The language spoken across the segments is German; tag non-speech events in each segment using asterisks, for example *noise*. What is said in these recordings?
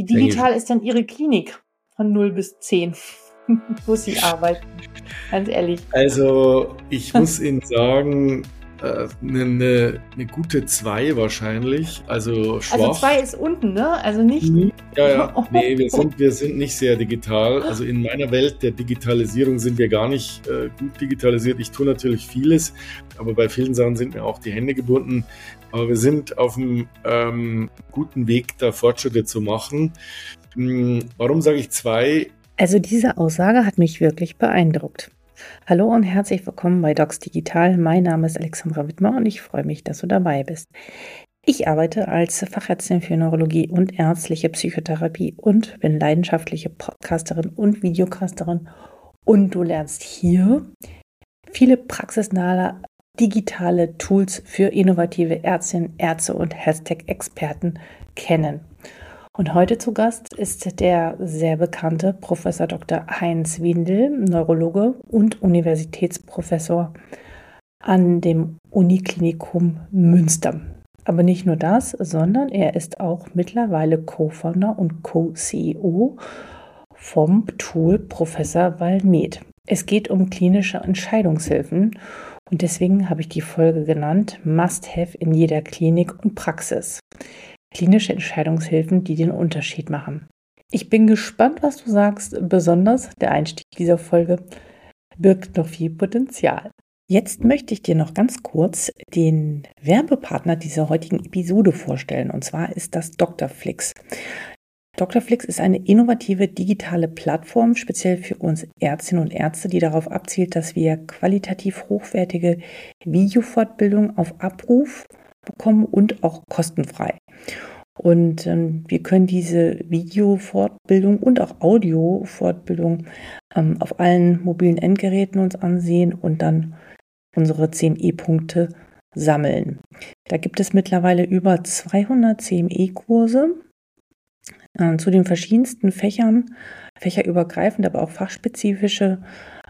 Wie digital ist denn Ihre Klinik von 0 bis 10, *laughs* wo Sie *laughs* arbeiten? Ganz ehrlich. Also, ich muss Ihnen sagen, eine, äh, eine, eine gute 2 wahrscheinlich. Also schwach. Also 2 ist unten, ne? Also nicht. Mhm. Ja, ja. *laughs* Nee, wir sind, wir sind nicht sehr digital. Also in meiner Welt der Digitalisierung sind wir gar nicht äh, gut digitalisiert. Ich tue natürlich vieles, aber bei vielen Sachen sind mir auch die Hände gebunden. Aber wir sind auf einem ähm, guten Weg, da Fortschritte zu machen. Hm, warum sage ich 2? Also diese Aussage hat mich wirklich beeindruckt. Hallo und herzlich willkommen bei Docs Digital. Mein Name ist Alexandra Wittmer und ich freue mich, dass du dabei bist. Ich arbeite als Fachärztin für Neurologie und ärztliche Psychotherapie und bin leidenschaftliche Podcasterin und Videocasterin. Und du lernst hier viele praxisnahe digitale Tools für innovative Ärztinnen, Ärzte und Hashtag-Experten kennen. Und heute zu Gast ist der sehr bekannte Professor Dr. Heinz Windel, Neurologe und Universitätsprofessor an dem Uniklinikum Münster. Aber nicht nur das, sondern er ist auch mittlerweile Co-Founder und Co-CEO vom Tool Professor Valmed. Es geht um klinische Entscheidungshilfen und deswegen habe ich die Folge genannt Must-Have in jeder Klinik und Praxis klinische Entscheidungshilfen, die den Unterschied machen. Ich bin gespannt, was du sagst. Besonders der Einstieg dieser Folge birgt noch viel Potenzial. Jetzt möchte ich dir noch ganz kurz den Werbepartner dieser heutigen Episode vorstellen. Und zwar ist das Dr. Flix. Dr. Flix ist eine innovative digitale Plattform, speziell für uns Ärztinnen und Ärzte, die darauf abzielt, dass wir qualitativ hochwertige Videofortbildung auf Abruf bekommen und auch kostenfrei. Und ähm, wir können diese Videofortbildung und auch Audiofortbildung ähm, auf allen mobilen Endgeräten uns ansehen und dann unsere CME-Punkte sammeln. Da gibt es mittlerweile über 200 CME-Kurse äh, zu den verschiedensten Fächern, fächerübergreifend, aber auch fachspezifische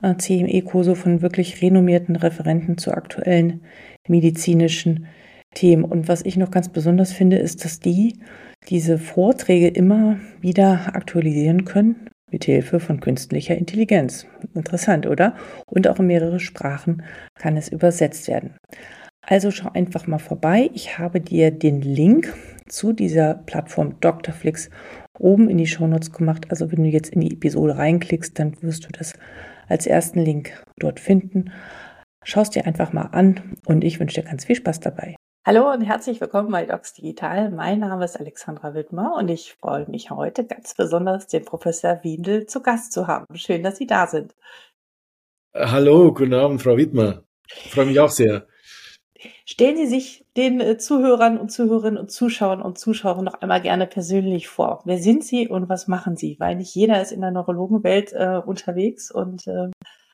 äh, CME-Kurse von wirklich renommierten Referenten zu aktuellen medizinischen Themen. Und was ich noch ganz besonders finde, ist, dass die diese Vorträge immer wieder aktualisieren können mit Hilfe von künstlicher Intelligenz. Interessant, oder? Und auch in mehrere Sprachen kann es übersetzt werden. Also schau einfach mal vorbei. Ich habe dir den Link zu dieser Plattform Dr.Flix oben in die Shownotes gemacht. Also wenn du jetzt in die Episode reinklickst, dann wirst du das als ersten Link dort finden. Schau es dir einfach mal an und ich wünsche dir ganz viel Spaß dabei. Hallo und herzlich willkommen bei Docs Digital. Mein Name ist Alexandra Wittmer und ich freue mich heute ganz besonders, den Professor Windel zu Gast zu haben. Schön, dass Sie da sind. Hallo, guten Abend, Frau Wittmer. Ich freue mich auch sehr. Stellen Sie sich den äh, Zuhörern und Zuhörerinnen und Zuschauern und Zuschauern noch einmal gerne persönlich vor. Wer sind Sie und was machen Sie? Weil nicht jeder ist in der Neurologenwelt äh, unterwegs und äh,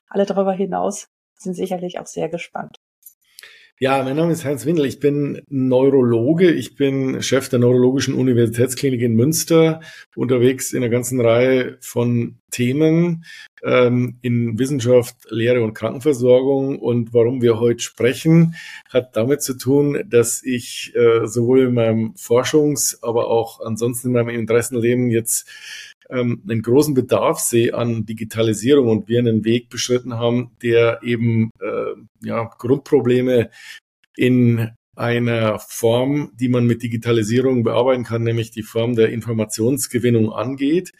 alle darüber hinaus sind sicherlich auch sehr gespannt. Ja, mein Name ist Heinz Windel. Ich bin Neurologe. Ich bin Chef der Neurologischen Universitätsklinik in Münster, unterwegs in einer ganzen Reihe von Themen ähm, in Wissenschaft, Lehre und Krankenversorgung. Und warum wir heute sprechen, hat damit zu tun, dass ich äh, sowohl in meinem Forschungs-, aber auch ansonsten in meinem Interessenleben jetzt ähm, einen großen Bedarf sehe an Digitalisierung und wir einen Weg beschritten haben, der eben äh, ja, Grundprobleme in einer Form, die man mit Digitalisierung bearbeiten kann, nämlich die Form der Informationsgewinnung angeht.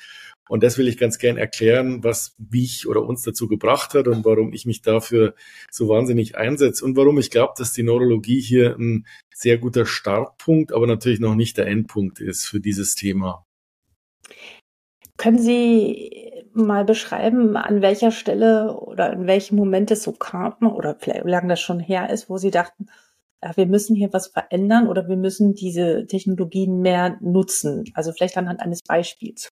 Und das will ich ganz gern erklären, was mich oder uns dazu gebracht hat und warum ich mich dafür so wahnsinnig einsetze und warum ich glaube, dass die Neurologie hier ein sehr guter Startpunkt, aber natürlich noch nicht der Endpunkt ist für dieses Thema. Können Sie mal beschreiben, an welcher Stelle oder in welchem Moment es so kam oder vielleicht wie lange das schon her ist, wo Sie dachten, wir müssen hier was verändern oder wir müssen diese Technologien mehr nutzen? Also vielleicht anhand eines Beispiels.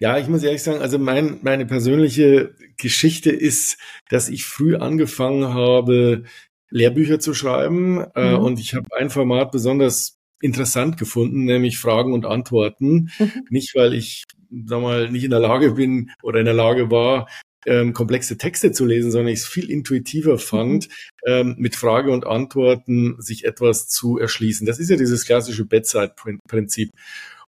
Ja, ich muss ehrlich sagen, also mein, meine persönliche Geschichte ist, dass ich früh angefangen habe, Lehrbücher zu schreiben äh, mhm. und ich habe ein Format besonders interessant gefunden, nämlich Fragen und Antworten. Mhm. Nicht, weil ich sag mal, nicht in der Lage bin oder in der Lage war, ähm, komplexe Texte zu lesen, sondern ich es viel intuitiver fand, mhm. ähm, mit Frage und Antworten sich etwas zu erschließen. Das ist ja dieses klassische Bedside-Prinzip.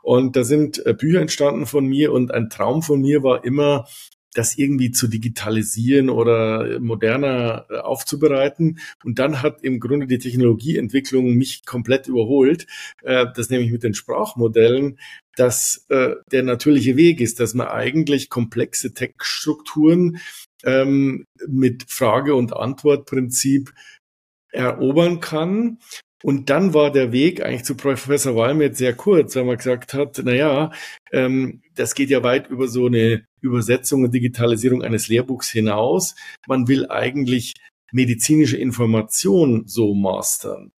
Und da sind äh, Bücher entstanden von mir und ein Traum von mir war immer, das irgendwie zu digitalisieren oder moderner äh, aufzubereiten. Und dann hat im Grunde die Technologieentwicklung mich komplett überholt. Äh, das nämlich mit den Sprachmodellen, dass äh, der natürliche Weg ist, dass man eigentlich komplexe Textstrukturen ähm, mit Frage- und Antwortprinzip erobern kann und dann war der Weg eigentlich zu Professor Walmet sehr kurz, weil man gesagt hat, na ja, ähm, das geht ja weit über so eine Übersetzung und Digitalisierung eines Lehrbuchs hinaus. Man will eigentlich medizinische Information so mastern.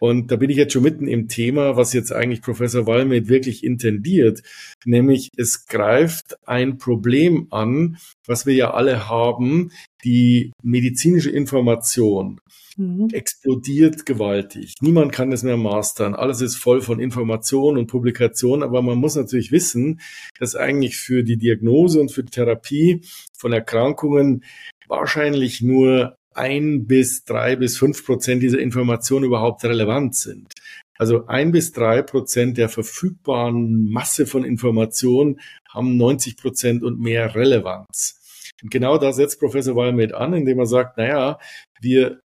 Und da bin ich jetzt schon mitten im Thema, was jetzt eigentlich Professor Walmet wirklich intendiert, nämlich es greift ein Problem an, was wir ja alle haben, die medizinische Information mhm. explodiert gewaltig. Niemand kann es mehr mastern. Alles ist voll von Informationen und Publikationen, aber man muss natürlich wissen, dass eigentlich für die Diagnose und für die Therapie von Erkrankungen wahrscheinlich nur ein bis drei bis fünf Prozent dieser Informationen überhaupt relevant sind. Also ein bis drei Prozent der verfügbaren Masse von Informationen haben 90 Prozent und mehr Relevanz. Und genau da setzt Professor Walmet an, indem er sagt, naja, wir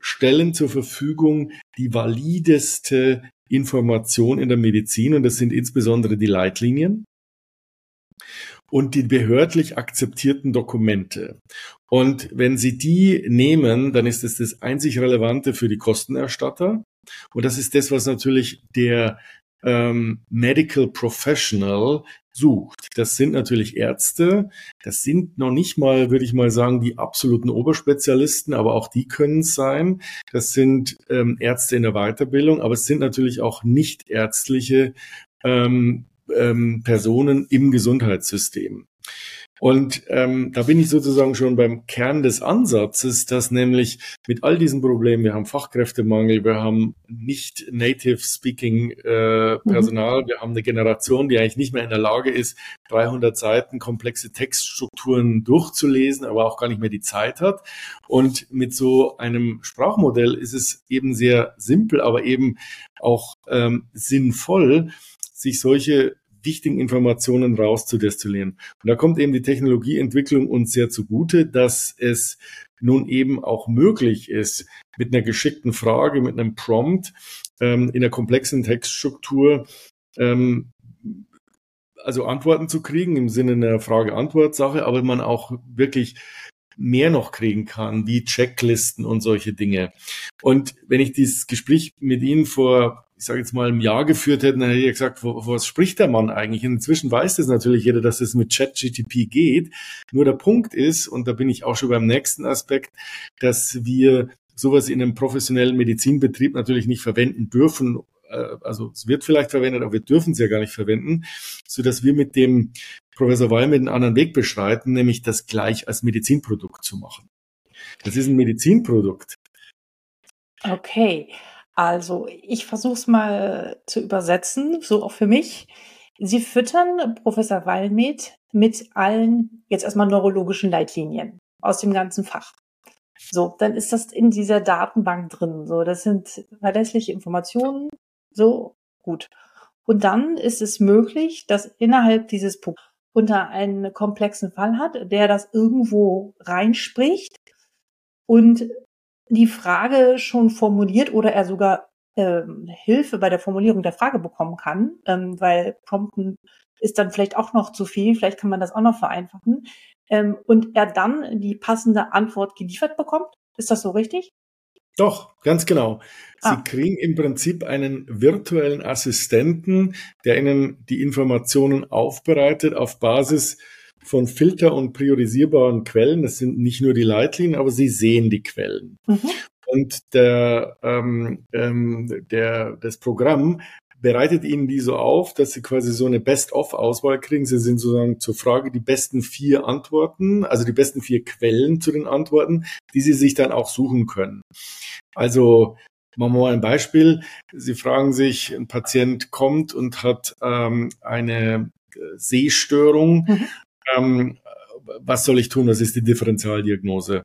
stellen zur Verfügung die valideste Information in der Medizin und das sind insbesondere die Leitlinien und die behördlich akzeptierten Dokumente. Und wenn Sie die nehmen, dann ist es das einzig Relevante für die Kostenerstatter. Und das ist das, was natürlich der ähm, Medical Professional sucht. Das sind natürlich Ärzte. Das sind noch nicht mal, würde ich mal sagen, die absoluten Oberspezialisten, aber auch die können es sein. Das sind ähm, Ärzte in der Weiterbildung, aber es sind natürlich auch nicht ärztliche ähm, ähm, Personen im Gesundheitssystem. Und ähm, da bin ich sozusagen schon beim Kern des Ansatzes, dass nämlich mit all diesen Problemen, wir haben Fachkräftemangel, wir haben nicht native speaking äh, mhm. Personal, mhm. wir haben eine Generation, die eigentlich nicht mehr in der Lage ist, 300 Seiten komplexe Textstrukturen durchzulesen, aber auch gar nicht mehr die Zeit hat. Und mit so einem Sprachmodell ist es eben sehr simpel, aber eben auch ähm, sinnvoll, sich solche wichtigen Informationen rauszudestillieren. Und da kommt eben die Technologieentwicklung uns sehr zugute, dass es nun eben auch möglich ist, mit einer geschickten Frage, mit einem Prompt ähm, in einer komplexen Textstruktur ähm, also Antworten zu kriegen im Sinne einer Frage-Antwort-Sache, aber man auch wirklich mehr noch kriegen kann, wie Checklisten und solche Dinge. Und wenn ich dieses Gespräch mit Ihnen vor ich sage jetzt mal, im Jahr geführt hätten, dann hätte ich gesagt, wo, was spricht der Mann eigentlich? inzwischen weiß das natürlich jeder, dass es mit ChatGTP geht. Nur der Punkt ist, und da bin ich auch schon beim nächsten Aspekt, dass wir sowas in einem professionellen Medizinbetrieb natürlich nicht verwenden dürfen. Äh, also es wird vielleicht verwendet, aber wir dürfen es ja gar nicht verwenden, so dass wir mit dem Professor Weil mit einen anderen Weg beschreiten, nämlich das gleich als Medizinprodukt zu machen. Das ist ein Medizinprodukt. Okay. Also, ich versuche es mal zu übersetzen, so auch für mich. Sie füttern Professor Wallmet mit allen jetzt erstmal neurologischen Leitlinien aus dem ganzen Fach. So, dann ist das in dieser Datenbank drin. So, das sind verlässliche Informationen. So, gut. Und dann ist es möglich, dass innerhalb dieses unter einen komplexen Fall hat, der das irgendwo reinspricht und die Frage schon formuliert oder er sogar ähm, Hilfe bei der Formulierung der Frage bekommen kann, ähm, weil Prompten ist dann vielleicht auch noch zu viel, vielleicht kann man das auch noch vereinfachen, ähm, und er dann die passende Antwort geliefert bekommt. Ist das so richtig? Doch, ganz genau. Sie ah. kriegen im Prinzip einen virtuellen Assistenten, der Ihnen die Informationen aufbereitet auf Basis von Filter- und priorisierbaren Quellen. Das sind nicht nur die Leitlinien, aber Sie sehen die Quellen. Mhm. Und der, ähm, ähm, der, das Programm bereitet Ihnen die so auf, dass Sie quasi so eine Best-of-Auswahl kriegen. Sie sind sozusagen zur Frage die besten vier Antworten, also die besten vier Quellen zu den Antworten, die Sie sich dann auch suchen können. Also Machen wir mal ein Beispiel. Sie fragen sich, ein Patient kommt und hat ähm, eine Sehstörung. Mhm ähm, was soll ich tun? Was ist die Differentialdiagnose?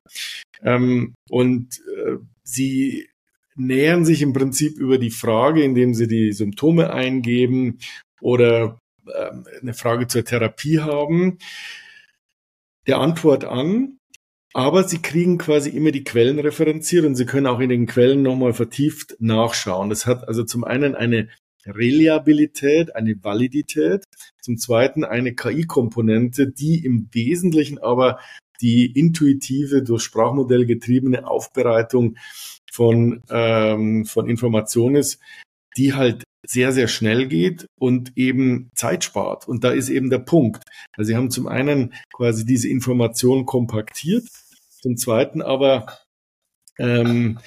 Ähm, und äh, sie nähern sich im Prinzip über die Frage, indem sie die Symptome eingeben oder ähm, eine Frage zur Therapie haben, der Antwort an, aber sie kriegen quasi immer die Quellen referenziert und sie können auch in den Quellen nochmal vertieft nachschauen. Das hat also zum einen eine Reliabilität, eine Validität, zum zweiten eine KI-Komponente, die im Wesentlichen aber die intuitive, durch Sprachmodell getriebene Aufbereitung von, ähm, von Informationen ist, die halt sehr, sehr schnell geht und eben Zeit spart. Und da ist eben der Punkt. Also sie haben zum einen quasi diese Information kompaktiert, zum zweiten aber ähm,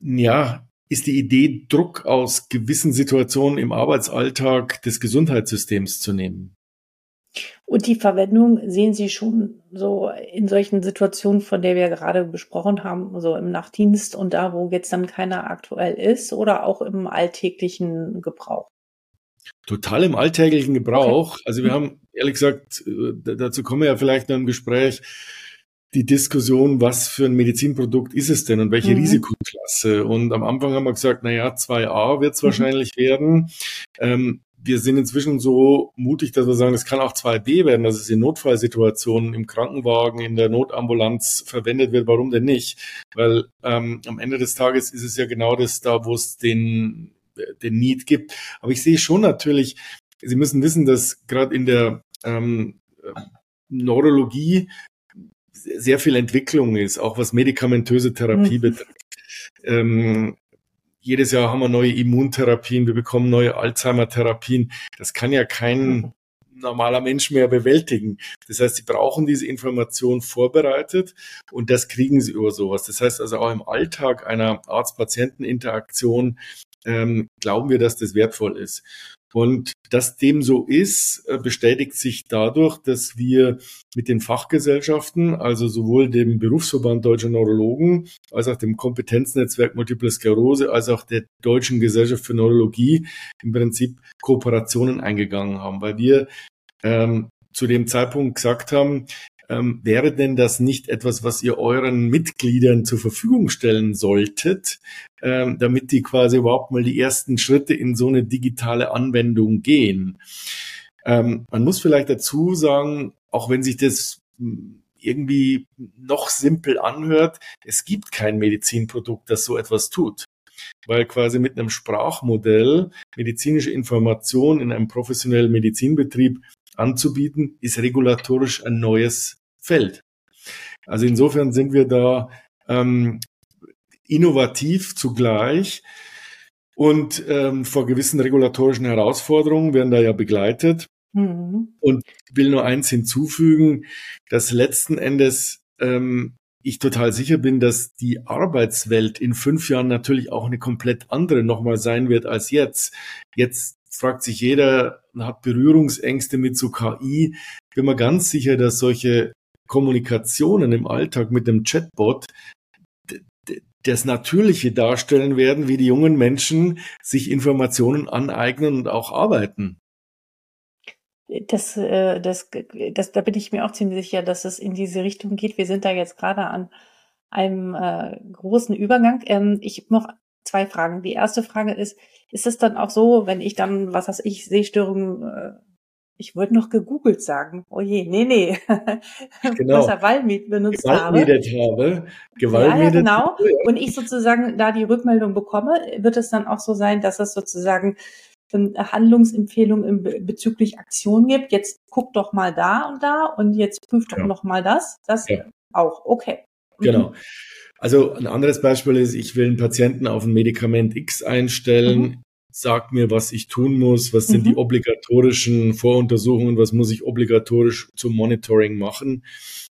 ja, ist die Idee, Druck aus gewissen Situationen im Arbeitsalltag des Gesundheitssystems zu nehmen. Und die Verwendung sehen Sie schon so in solchen Situationen, von der wir gerade besprochen haben, so im Nachtdienst und da, wo jetzt dann keiner aktuell ist oder auch im alltäglichen Gebrauch? Total im alltäglichen Gebrauch. Okay. Also wir haben, ehrlich gesagt, äh, dazu kommen wir ja vielleicht noch im Gespräch, die Diskussion, was für ein Medizinprodukt ist es denn und welche mhm. Risikoklasse. Und am Anfang haben wir gesagt, na ja, 2a wird es mhm. wahrscheinlich werden. Ähm, wir sind inzwischen so mutig, dass wir sagen, es kann auch 2b werden, dass es in Notfallsituationen im Krankenwagen, in der Notambulanz verwendet wird. Warum denn nicht? Weil ähm, am Ende des Tages ist es ja genau das da, wo es den, den Need gibt. Aber ich sehe schon natürlich, Sie müssen wissen, dass gerade in der ähm, Neurologie sehr viel Entwicklung ist, auch was medikamentöse Therapie mhm. betrifft. Ähm, jedes Jahr haben wir neue Immuntherapien, wir bekommen neue Alzheimer-Therapien. Das kann ja kein mhm. normaler Mensch mehr bewältigen. Das heißt, sie brauchen diese Information vorbereitet und das kriegen sie über sowas. Das heißt also auch im Alltag einer Arzt-Patienten-Interaktion ähm, glauben wir, dass das wertvoll ist. Und dass dem so ist, äh, bestätigt sich dadurch, dass wir mit den Fachgesellschaften, also sowohl dem Berufsverband Deutscher Neurologen, als auch dem Kompetenznetzwerk Multiple Sklerose, als auch der Deutschen Gesellschaft für Neurologie im Prinzip Kooperationen eingegangen haben, weil wir ähm, zu dem Zeitpunkt gesagt haben, ähm, wäre denn das nicht etwas, was ihr euren Mitgliedern zur Verfügung stellen solltet, ähm, damit die quasi überhaupt mal die ersten Schritte in so eine digitale Anwendung gehen? Ähm, man muss vielleicht dazu sagen, auch wenn sich das hm, irgendwie noch simpel anhört, es gibt kein Medizinprodukt, das so etwas tut weil quasi mit einem Sprachmodell medizinische Information in einem professionellen Medizinbetrieb anzubieten, ist regulatorisch ein neues Feld. Also insofern sind wir da ähm, innovativ zugleich und ähm, vor gewissen regulatorischen Herausforderungen werden da ja begleitet. Mhm. Und will nur eins hinzufügen, dass letzten Endes ähm, ich total sicher bin, dass die Arbeitswelt in fünf Jahren natürlich auch eine komplett andere nochmal sein wird als jetzt. Jetzt fragt sich jeder, hat Berührungsängste mit so KI. Bin mir ganz sicher, dass solche Kommunikationen im Alltag mit dem Chatbot das Natürliche darstellen werden, wie die jungen Menschen sich Informationen aneignen und auch arbeiten. Das, äh, das, das, da bin ich mir auch ziemlich sicher, dass es in diese Richtung geht. Wir sind da jetzt gerade an einem äh, großen Übergang. Ähm, ich habe noch zwei Fragen. Die erste Frage ist, ist es dann auch so, wenn ich dann, was weiß ich, Sehstörungen äh, ich wollte noch gegoogelt sagen. Oh je, nee, nee. *laughs* Genau. Was er Wallmiet benutzt Gewaltmiedet habe. habe. Gewaltmiedet. Ja, ja, genau. Und ich sozusagen da die Rückmeldung bekomme, wird es dann auch so sein, dass es sozusagen Handlungsempfehlungen bezüglich Aktion gibt. Jetzt guck doch mal da und da und jetzt prüf doch ja. noch mal das. Das ja. auch. Okay. Mhm. Genau. Also ein anderes Beispiel ist, ich will einen Patienten auf ein Medikament X einstellen. Mhm sagt mir, was ich tun muss, was sind mhm. die obligatorischen Voruntersuchungen, was muss ich obligatorisch zum Monitoring machen.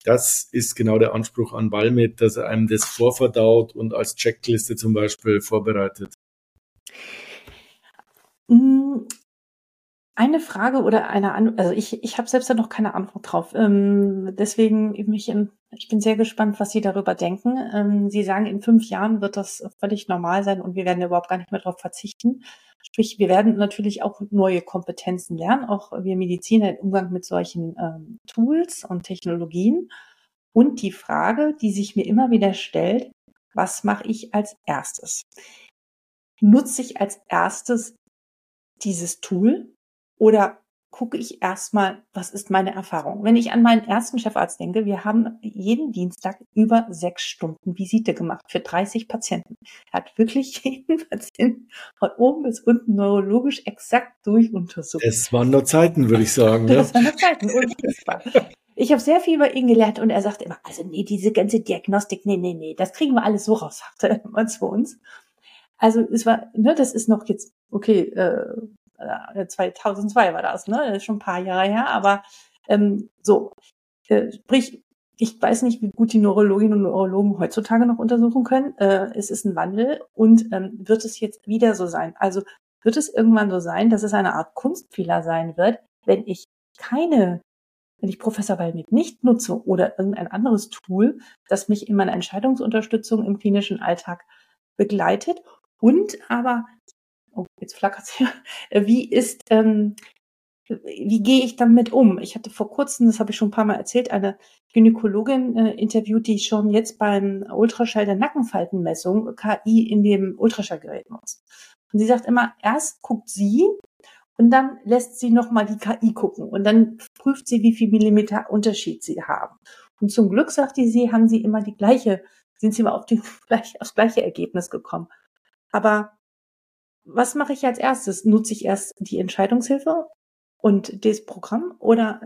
Das ist genau der Anspruch an Balmet, dass er einem das vorverdaut und als Checkliste zum Beispiel vorbereitet. Mm, eine Frage oder eine Antwort, also ich, ich habe selbst da noch keine Antwort drauf. Ähm, deswegen, mich in, ich bin sehr gespannt, was Sie darüber denken. Ähm, Sie sagen, in fünf Jahren wird das völlig normal sein und wir werden überhaupt gar nicht mehr darauf verzichten. Sprich, wir werden natürlich auch neue Kompetenzen lernen, auch wir Mediziner im Umgang mit solchen ähm, Tools und Technologien. Und die Frage, die sich mir immer wieder stellt, was mache ich als erstes? Nutze ich als erstes dieses Tool Oder gucke ich erstmal, was ist meine Erfahrung? Wenn ich an meinen ersten Chefarzt denke, wir haben jeden Dienstag über sechs Stunden Visite gemacht für 30 Patienten. Er hat wirklich *laughs* jeden Patienten von oben bis unten neurologisch exakt durchuntersucht. Es waren nur Zeiten, würde ich sagen. Ne? Das *laughs* waren nur Zeiten, unfassbar. Ich habe sehr viel über ihn gelernt und er sagte immer, also nee, diese ganze Diagnostik, nee, nee, nee, das kriegen wir alles so raus, *laughs* sagte er immer zu uns. Also es war, ne, das ist noch jetzt, okay, äh, 2002 äh, war das, ne? Das ist schon ein paar Jahre her, aber ähm, so, äh, sprich, ich weiß nicht, wie gut die Neurologinnen und Neurologen heutzutage noch untersuchen können. Äh, es ist ein Wandel und ähm, wird es jetzt wieder so sein? Also wird es irgendwann so sein, dass es eine Art Kunstfehler sein wird, wenn ich keine, wenn ich Professor Balmit nicht nutze oder irgendein anderes Tool, das mich in meiner Entscheidungsunterstützung im klinischen Alltag begleitet und aber oh, jetzt flackert's *laughs* hier, wie ist, ähm, wie gehe ich damit um? Ich hatte vor kurzem, das habe ich schon ein paar Mal erzählt, eine Gynäkologin äh, interviewt, die schon jetzt beim Ultraschall der Nackenfaltenmessung KI in dem Ultraschallgerät nutzt. Und sie sagt immer, erst guckt sie und dann lässt sie nochmal die KI gucken und dann prüft sie, wie viel Millimeter Unterschied sie haben. Und zum Glück, sagte sie, haben sie immer die gleiche, sind sie immer auf die, *laughs* gleich, aufs gleiche Ergebnis gekommen. Aber was mache ich als erstes? Nutze ich erst die Entscheidungshilfe und das Programm oder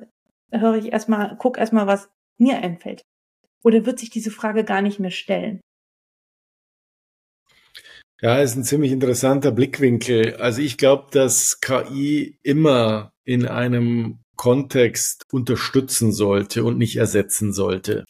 höre ich erstmal, guck erstmal, was mir einfällt? Oder wird sich diese Frage gar nicht mehr stellen? Ja, ist ein ziemlich interessanter Blickwinkel. Also ich glaube, dass KI immer in einem Kontext unterstützen sollte und nicht ersetzen sollte.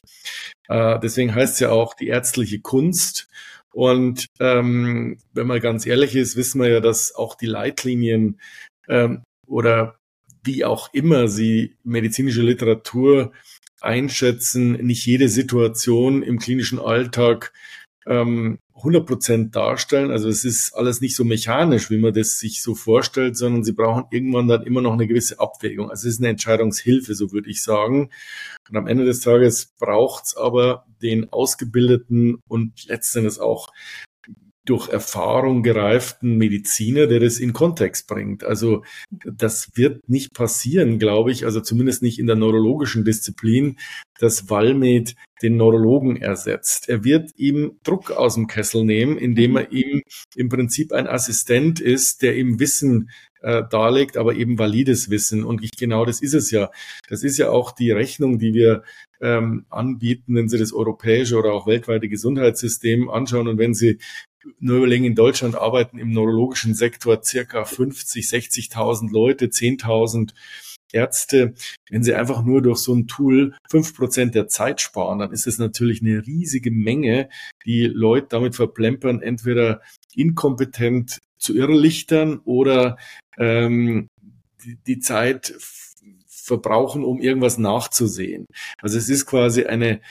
Äh, deswegen heißt es ja auch die ärztliche Kunst. Und ähm, wenn man ganz ehrlich ist, wissen wir ja, dass auch die Leitlinien ähm, oder wie auch immer sie medizinische Literatur einschätzen, nicht jede Situation im klinischen Alltag ähm, 100 Prozent darstellen. Also es ist alles nicht so mechanisch, wie man das sich so vorstellt, sondern sie brauchen irgendwann dann immer noch eine gewisse Abwägung. Also es ist eine Entscheidungshilfe, so würde ich sagen. Und am Ende des Tages braucht es aber den ausgebildeten und letztendlich auch durch Erfahrung gereiften Mediziner, der das in Kontext bringt. Also das wird nicht passieren, glaube ich, also zumindest nicht in der neurologischen Disziplin, dass Walmed den Neurologen ersetzt. Er wird ihm Druck aus dem Kessel nehmen, indem er ihm im Prinzip ein Assistent ist, der ihm Wissen äh, darlegt, aber eben valides Wissen. Und ich, genau das ist es ja. Das ist ja auch die Rechnung, die wir ähm, anbieten, wenn Sie das europäische oder auch weltweite Gesundheitssystem anschauen und wenn Sie überlegen, in Deutschland arbeiten im neurologischen Sektor circa 50, 60.000 Leute, 10.000 Ärzte. Wenn sie einfach nur durch so ein Tool fünf Prozent der Zeit sparen, dann ist es natürlich eine riesige Menge, die Leute damit verplempern, entweder inkompetent zu irrlichtern oder ähm, die, die Zeit verbrauchen, um irgendwas nachzusehen. Also es ist quasi eine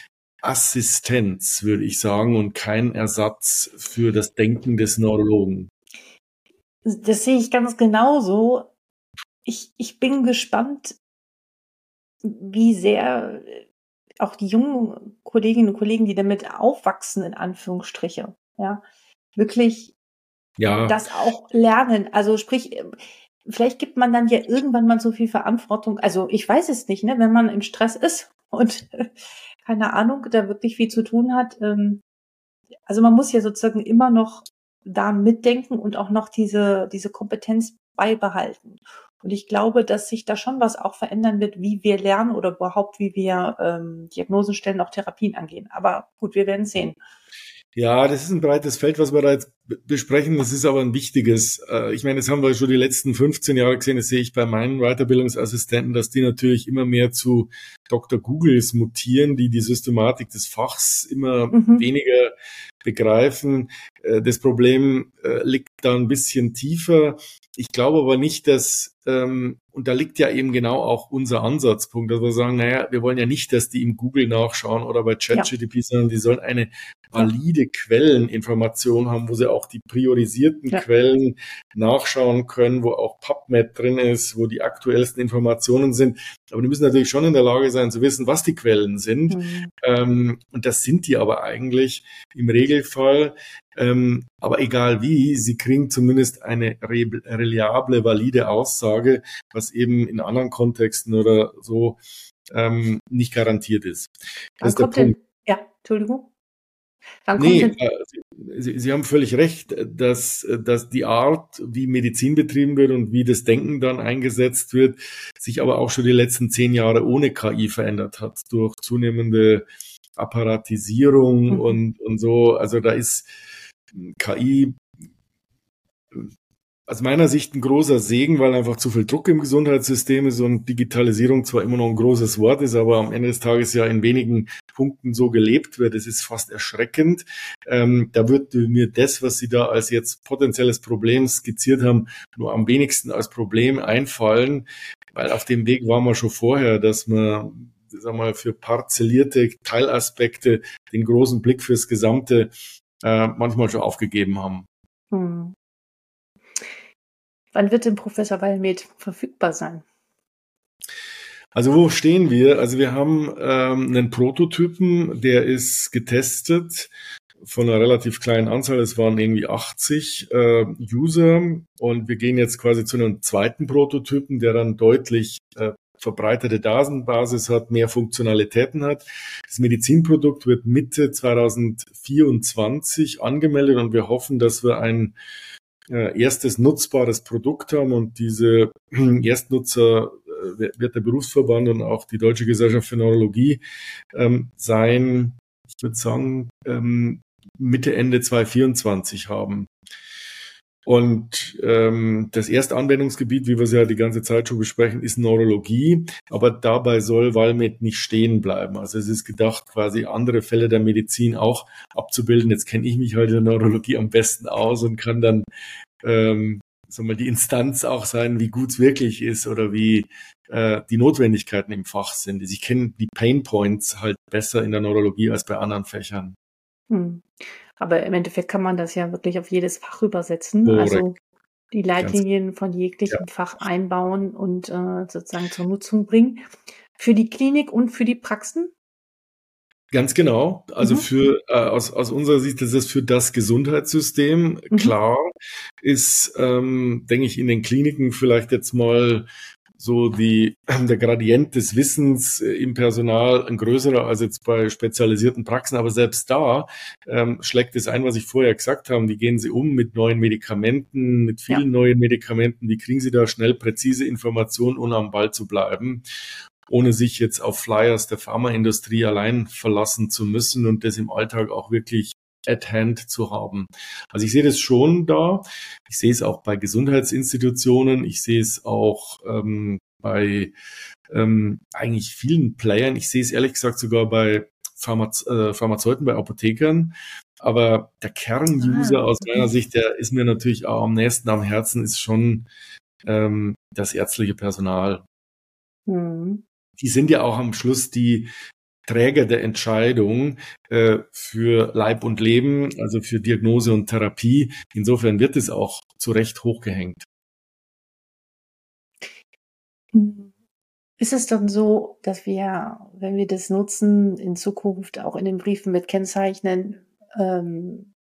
Assistenz, würde ich sagen, und kein Ersatz für das Denken des Neurologen. Das sehe ich ganz genauso. Ich, ich bin gespannt, wie sehr auch die jungen Kolleginnen und Kollegen, die damit aufwachsen, in Anführungsstriche, ja, wirklich ja. das auch lernen. Also sprich, vielleicht gibt man dann ja irgendwann mal so viel Verantwortung. Also ich weiß es nicht, ne, wenn man im Stress ist und keine Ahnung, da wirklich viel zu tun hat. Ähm, also man muss ja sozusagen immer noch da mitdenken und auch noch diese, diese Kompetenz beibehalten. Und ich glaube, dass sich da schon was auch verändern wird, wie wir lernen oder überhaupt, wie wir ähm, Diagnosen stellen, auch Therapien angehen. Aber gut, wir werden sehen. Ja, das ist ein breites Feld, was wir da jetzt besprechen. Das ist aber ein wichtiges. Äh, ich meine, das haben wir schon die letzten 15 Jahre gesehen. Das sehe ich bei meinen Weiterbildungsassistenten, dass die natürlich immer mehr zu Dr. Googles mutieren, die die Systematik des Fachs immer mhm. weniger begreifen. Äh, das Problem äh, liegt da ein bisschen tiefer. Ich glaube aber nicht, dass ähm, und da liegt ja eben genau auch unser Ansatzpunkt, dass wir sagen, naja, wir wollen ja nicht, dass die im Google nachschauen oder bei ChatGTP, ja. sondern die sollen eine valide Quelleninformation haben, wo sie auch die priorisierten ja. Quellen nachschauen können, wo auch PubMed drin ist, wo die aktuellsten Informationen sind. Aber die müssen natürlich schon in der Lage sein zu wissen, was die Quellen sind. Mhm. Ähm, und das sind die aber eigentlich im Regelfall. Ähm, aber egal wie, sie kriegen zumindest eine reliable, valide Aussage, was eben in anderen Kontexten oder so ähm, nicht garantiert ist. Das ist der Punkt. Denn, ja, Entschuldigung. Wann nee, äh, Sie, Sie haben völlig recht, dass, dass die Art, wie Medizin betrieben wird und wie das Denken dann eingesetzt wird, sich aber auch schon die letzten zehn Jahre ohne KI verändert hat, durch zunehmende Apparatisierung mhm. und, und so. Also da ist KI aus meiner Sicht ein großer Segen, weil einfach zu viel Druck im Gesundheitssystem ist und Digitalisierung zwar immer noch ein großes Wort ist, aber am Ende des Tages ja in wenigen Punkten so gelebt wird. Es ist fast erschreckend. Ähm, da wird mir das, was Sie da als jetzt potenzielles Problem skizziert haben, nur am wenigsten als Problem einfallen, weil auf dem Weg waren wir schon vorher, dass man sag mal, für parzellierte Teilaspekte den großen Blick fürs Gesamte äh, manchmal schon aufgegeben haben. Hm. Wann wird denn Professor Wallmet verfügbar sein? Also wo stehen wir? Also wir haben ähm, einen Prototypen, der ist getestet von einer relativ kleinen Anzahl. Es waren irgendwie 80 äh, User und wir gehen jetzt quasi zu einem zweiten Prototypen, der dann deutlich äh, verbreitete Datenbasis hat, mehr Funktionalitäten hat. Das Medizinprodukt wird Mitte 2024 angemeldet und wir hoffen, dass wir ein erstes nutzbares Produkt haben und diese Erstnutzer äh, wird der Berufsverband und auch die Deutsche Gesellschaft für Neurologie ähm, sein, ich würde sagen, ähm, Mitte, Ende 2024 haben. Und ähm, das erste Anwendungsgebiet, wie wir es ja die ganze Zeit schon besprechen, ist Neurologie. Aber dabei soll Valmet nicht stehen bleiben. Also es ist gedacht, quasi andere Fälle der Medizin auch abzubilden. Jetzt kenne ich mich halt in der Neurologie am besten aus und kann dann ähm, sag mal, die Instanz auch sein, wie gut es wirklich ist oder wie äh, die Notwendigkeiten im Fach sind. Ich kenne die Pain Points halt besser in der Neurologie als bei anderen Fächern. Hm. Aber im Endeffekt kann man das ja wirklich auf jedes Fach übersetzen. Korrekt. Also die Leitlinien von jeglichem ja. Fach einbauen und äh, sozusagen zur Nutzung bringen. Für die Klinik und für die Praxen? Ganz genau. Also mhm. für äh, aus, aus unserer Sicht ist es für das Gesundheitssystem mhm. klar. Ist, ähm, denke ich, in den Kliniken vielleicht jetzt mal so die, *clears throat* der Gradient des Wissens äh, im Personal ein größerer als jetzt bei spezialisierten Praxen. Aber selbst da ähm, schlägt es ein, was ich vorher gesagt habe. Wie gehen Sie um mit neuen Medikamenten, mit vielen ja. neuen Medikamenten? Wie kriegen Sie da schnell präzise Informationen, um am Ball zu bleiben? ohne sich jetzt auf Flyers der Pharmaindustrie allein verlassen zu müssen und das im Alltag auch wirklich at hand zu haben. Also ich sehe das schon da. Ich sehe es auch bei Gesundheitsinstitutionen. Ich sehe es auch ähm, bei ähm, eigentlich vielen Playern. Ich sehe es ehrlich gesagt sogar bei Pharmaze äh, Pharmazeuten, bei Apothekern. Aber der Kernuser ah, aus meiner Sicht, der ist mir natürlich auch am nächsten am Herzen, ist schon ähm, das ärztliche Personal. Mhm. Die sind ja auch am Schluss die Träger der Entscheidung äh, für Leib und Leben, also für Diagnose und Therapie. Insofern wird es auch zu Recht hochgehängt. Ist es dann so, dass wir, wenn wir das nutzen, in Zukunft auch in den Briefen mit kennzeichnen, ähm,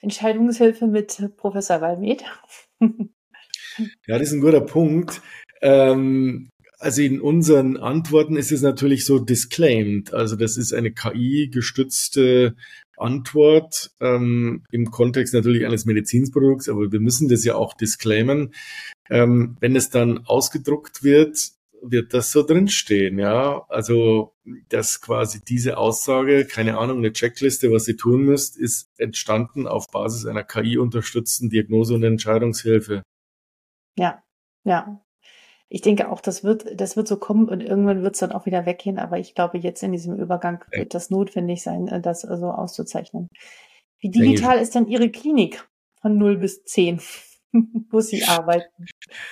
Entscheidungshilfe mit Professor Walmed? ja, das ist ein guter Punkt. Ähm, also in unseren Antworten ist es natürlich so disclaimed. Also das ist eine KI-gestützte Antwort ähm, im Kontext natürlich eines Medizinprodukts, aber wir müssen das ja auch disclaimen. Ähm, wenn es dann ausgedruckt wird, wird das so drinstehen, ja. Also, dass quasi diese Aussage, keine Ahnung, eine Checkliste, was Sie tun müsst, ist entstanden auf Basis einer KI-unterstützten Diagnose- und Entscheidungshilfe. Ja, ja ich denke auch, das wird, das wird so kommen und irgendwann wird es dann auch wieder weggehen. Aber ich glaube, jetzt in diesem Übergang wird das notwendig sein, äh, das so also auszuzeichnen. Wie digital ist denn Ihre Klinik von 0 bis 10, *laughs* wo Sie arbeiten?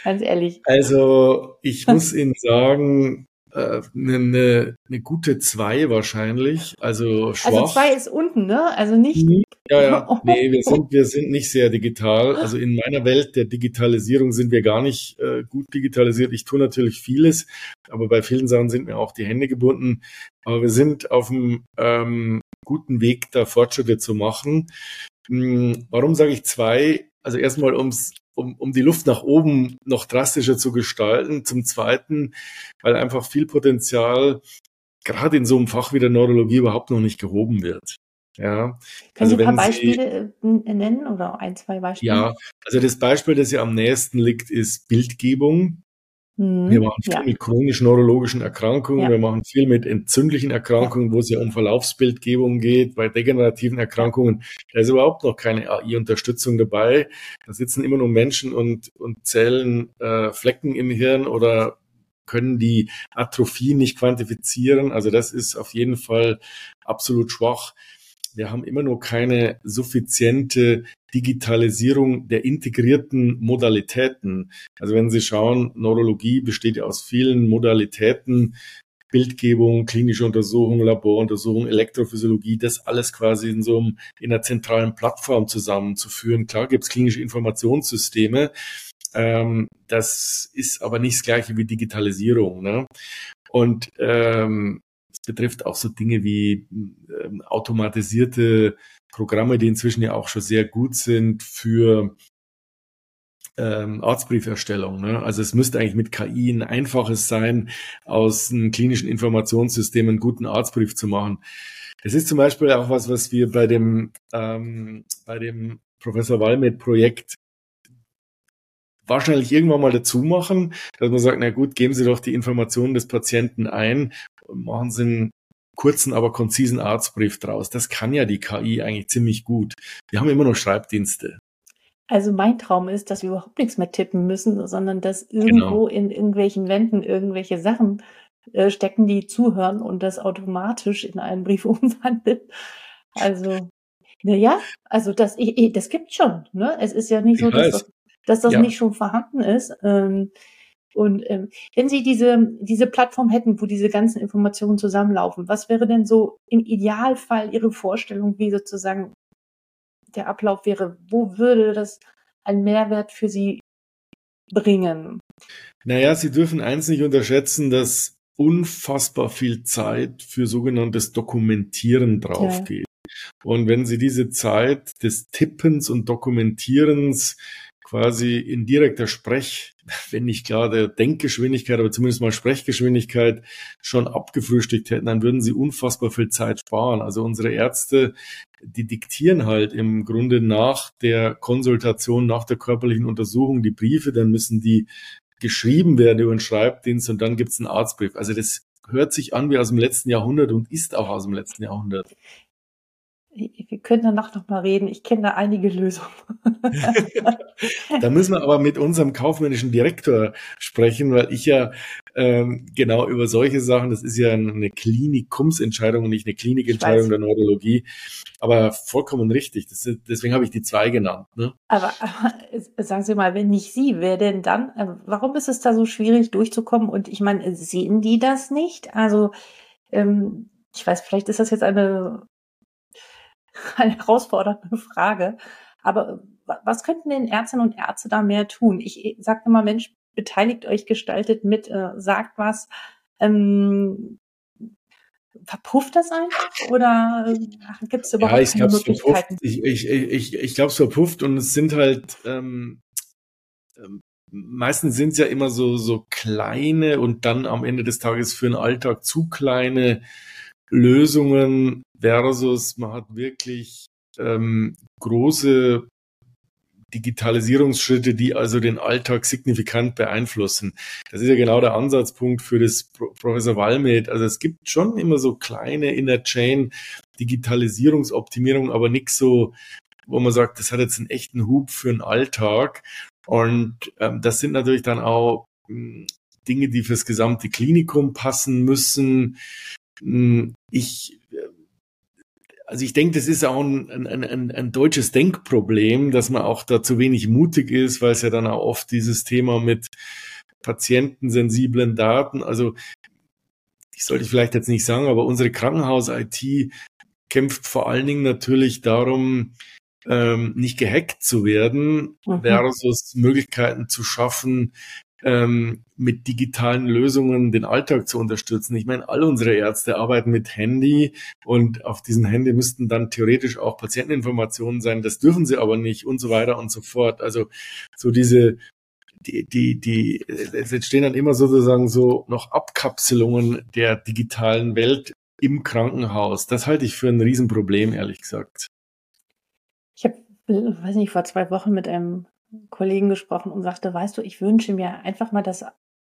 Ganz ehrlich. Also, ich muss Ihnen sagen, eine, eine, eine gute zwei wahrscheinlich, also schwach. Also zwei ist unten, ne? Also nicht. Mhm. Ja, ja. *laughs* Nee, wir sind, wir sind nicht sehr digital. Also in meiner Welt der Digitalisierung sind wir gar nicht äh, gut digitalisiert. Ich tue natürlich vieles, aber bei vielen Sachen sind mir auch die Hände gebunden. Aber wir sind auf einem ähm, guten Weg, da Fortschritte zu machen. Hm, warum sage ich zwei? Also erstmal, ums, um, um die Luft nach oben noch drastischer zu gestalten. Zum Zweiten, weil einfach viel Potenzial gerade in so einem Fach wie der Neurologie überhaupt noch nicht gehoben wird. Ja. Können also Sie ein paar Beispiele Sie, äh, nennen oder ein, zwei Beispiele? Ja, also das Beispiel, das ja am nächsten liegt, ist Bildgebung. Mhm, wir machen viel ja. mit chronischen neurologischen Erkrankungen, ja. wir machen viel mit entzündlichen Erkrankungen, wo es ja um Verlaufsbildgebung geht, bei degenerativen Erkrankungen. Da ist überhaupt noch keine AI-Unterstützung dabei. Da sitzen immer nur Menschen und, und zählen äh, Flecken im Hirn oder können die Atrophie nicht quantifizieren. Also das ist auf jeden Fall absolut schwach wir haben immer noch keine suffiziente Digitalisierung der integrierten Modalitäten. Also wenn Sie schauen, Neurologie besteht ja aus vielen Modalitäten, Bildgebung, klinische Untersuchung, Laboruntersuchung, Elektrophysiologie, das alles quasi in so einem, in einer zentralen Plattform zusammenzuführen. Klar gibt es klinische Informationssysteme, ähm, das ist aber nicht das gleiche wie Digitalisierung. Ne? Und ähm, betrifft auch so Dinge wie ähm, automatisierte Programme, die inzwischen ja auch schon sehr gut sind für ähm, Arztbrieferstellung. Ne? Also es müsste eigentlich mit KI ein einfaches sein, aus einem klinischen Informationssystem einen guten Arztbrief zu machen. Das ist zum Beispiel auch was, was wir bei dem, ähm, bei dem Professor Wallmet Projekt wahrscheinlich irgendwann mal dazu machen, dass man sagt, na gut, geben Sie doch die Informationen des Patienten ein machen Sie einen kurzen, aber konzisen Arztbrief draus. Das kann ja die KI eigentlich ziemlich gut. Wir haben immer noch Schreibdienste. Also mein Traum ist, dass wir überhaupt nichts mehr tippen müssen, sondern dass irgendwo genau. in irgendwelchen Wänden irgendwelche Sachen äh, stecken, die zuhören und das automatisch in einen Brief *laughs* umwandelt. Also, naja, also das, ich, das gibt schon. Ne? Es ist ja nicht so, dass das, dass das, ja. nicht schon vorhanden ist. Ähm, und ähm, wenn Sie diese, diese Plattform hätten, wo diese ganzen Informationen zusammenlaufen, was wäre denn so im Idealfall Ihre Vorstellung, wie sozusagen der Ablauf wäre? Wo würde das einen Mehrwert für Sie bringen? Naja, Sie dürfen eins nicht unterschätzen, dass unfassbar viel Zeit für sogenanntes Dokumentieren draufgeht. Ja. Und wenn Sie diese Zeit des Tippens und Dokumentierens quasi in direkter Sprech, wenn nicht gerade Denkgeschwindigkeit, aber zumindest mal Sprechgeschwindigkeit schon abgefrühstückt hätten, dann würden sie unfassbar viel Zeit sparen. Also unsere Ärzte, die diktieren halt im Grunde nach der Konsultation, nach der körperlichen Untersuchung die Briefe, dann müssen die geschrieben werden über den Schreibdienst und dann gibt's einen Arztbrief. Also das hört sich an wie aus dem letzten Jahrhundert und ist auch aus dem letzten Jahrhundert wir können danach noch mal reden. Ich kenne da einige Lösungen. *laughs* da müssen wir aber mit unserem kaufmännischen Direktor sprechen, weil ich ja ähm, genau über solche Sachen, das ist ja eine Klinikumsentscheidung und nicht eine Klinikentscheidung der Neurologie, aber vollkommen richtig. Das, deswegen habe ich die zwei genannt. Ne? Aber, aber sagen Sie mal, wenn nicht Sie, wer denn dann? Äh, warum ist es da so schwierig durchzukommen? Und ich meine, sehen die das nicht? Also ähm, ich weiß, vielleicht ist das jetzt eine *laughs* eine herausfordernde Frage. Aber was könnten denn Ärztinnen und Ärzte da mehr tun? Ich sage immer, Mensch, beteiligt euch, gestaltet mit, äh, sagt was. Ähm, verpufft das einfach oder äh, gibt es überhaupt ja, ich keine Möglichkeiten? Verpufft. Ich, ich, ich, ich glaube, es verpufft und es sind halt ähm, ähm, meistens sind es ja immer so so kleine und dann am Ende des Tages für den Alltag zu kleine Lösungen versus man hat wirklich ähm, große Digitalisierungsschritte, die also den Alltag signifikant beeinflussen. Das ist ja genau der Ansatzpunkt für das Pro Professor Wallmet. Also es gibt schon immer so kleine Inner Chain Digitalisierungsoptimierung, aber nichts so, wo man sagt, das hat jetzt einen echten Hub für den Alltag. Und ähm, das sind natürlich dann auch hm, Dinge, die fürs gesamte Klinikum passen müssen. Hm, ich, also ich denke, das ist auch ein, ein, ein, ein deutsches Denkproblem, dass man auch da zu wenig mutig ist, weil es ja dann auch oft dieses Thema mit patientensensiblen Daten, also ich sollte vielleicht jetzt nicht sagen, aber unsere Krankenhaus-IT kämpft vor allen Dingen natürlich darum, ähm, nicht gehackt zu werden, mhm. versus Möglichkeiten zu schaffen, ähm, mit digitalen Lösungen den Alltag zu unterstützen. Ich meine, alle unsere Ärzte arbeiten mit Handy und auf diesem Handy müssten dann theoretisch auch Patienteninformationen sein. Das dürfen sie aber nicht und so weiter und so fort. Also so diese die, die, die, es entstehen dann immer sozusagen so noch Abkapselungen der digitalen Welt im Krankenhaus. Das halte ich für ein Riesenproblem, ehrlich gesagt. Ich habe, weiß nicht, vor zwei Wochen mit einem Kollegen gesprochen und sagte, weißt du, ich wünsche mir einfach mal, dass,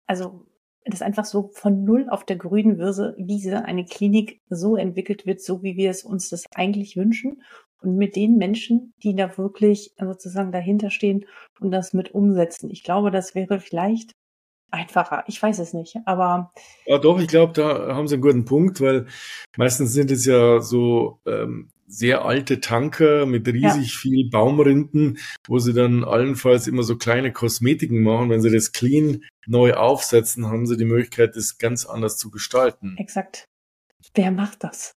also, dass einfach so von null auf der grünen Wiese eine Klinik so entwickelt wird, so wie wir es uns das eigentlich wünschen und mit den Menschen, die da wirklich sozusagen dahinter stehen und das mit umsetzen. Ich glaube, das wäre vielleicht einfacher. Ich weiß es nicht, aber. Ja, doch, ich glaube, da haben Sie einen guten Punkt, weil meistens sind es ja so ähm, sehr alte Tanker mit riesig ja. viel Baumrinden, wo sie dann allenfalls immer so kleine Kosmetiken machen. Wenn sie das clean neu aufsetzen, haben sie die Möglichkeit, das ganz anders zu gestalten. Exakt. Wer macht das?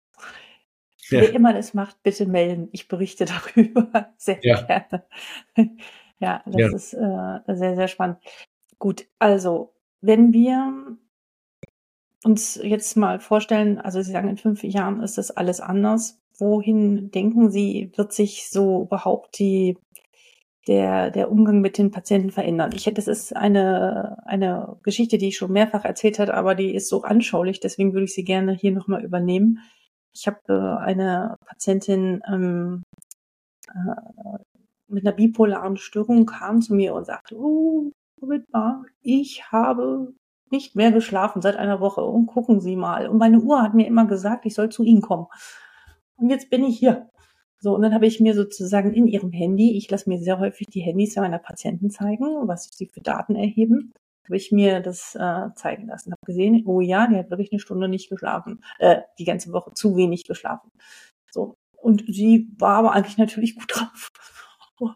Ja. Wer immer das macht, bitte melden. Ich berichte *laughs* darüber sehr ja. gerne. ja, das ist äh, sehr, sehr spannend. Gut, also wenn wir uns jetzt mal vorstellen, also Sie sagen, in fünf Jahren ist das alles anders. Wohin denken Sie, wird sich so überhaupt die, der, der Umgang mit den Patienten verändern? Ich hätte, das ist eine, eine Geschichte, die ich schon mehrfach erzählt habe, aber die ist so anschaulich, deswegen würde ich sie gerne hier nochmal übernehmen. Ich habe äh, eine Patientin ähm, äh, mit einer bipolaren Störung kam zu mir und sagte, oh, Moment mal, ich habe nicht mehr geschlafen seit einer Woche und gucken Sie mal. Und meine Uhr hat mir immer gesagt, ich soll zu Ihnen kommen. Und jetzt bin ich hier. So, und dann habe ich mir sozusagen in ihrem Handy, ich lasse mir sehr häufig die Handys meiner Patienten zeigen, was sie für Daten erheben habe ich mir das äh, zeigen lassen. Habe gesehen, oh ja, die hat wirklich eine Stunde nicht geschlafen, äh, die ganze Woche zu wenig geschlafen. So und sie war aber eigentlich natürlich gut *laughs* drauf.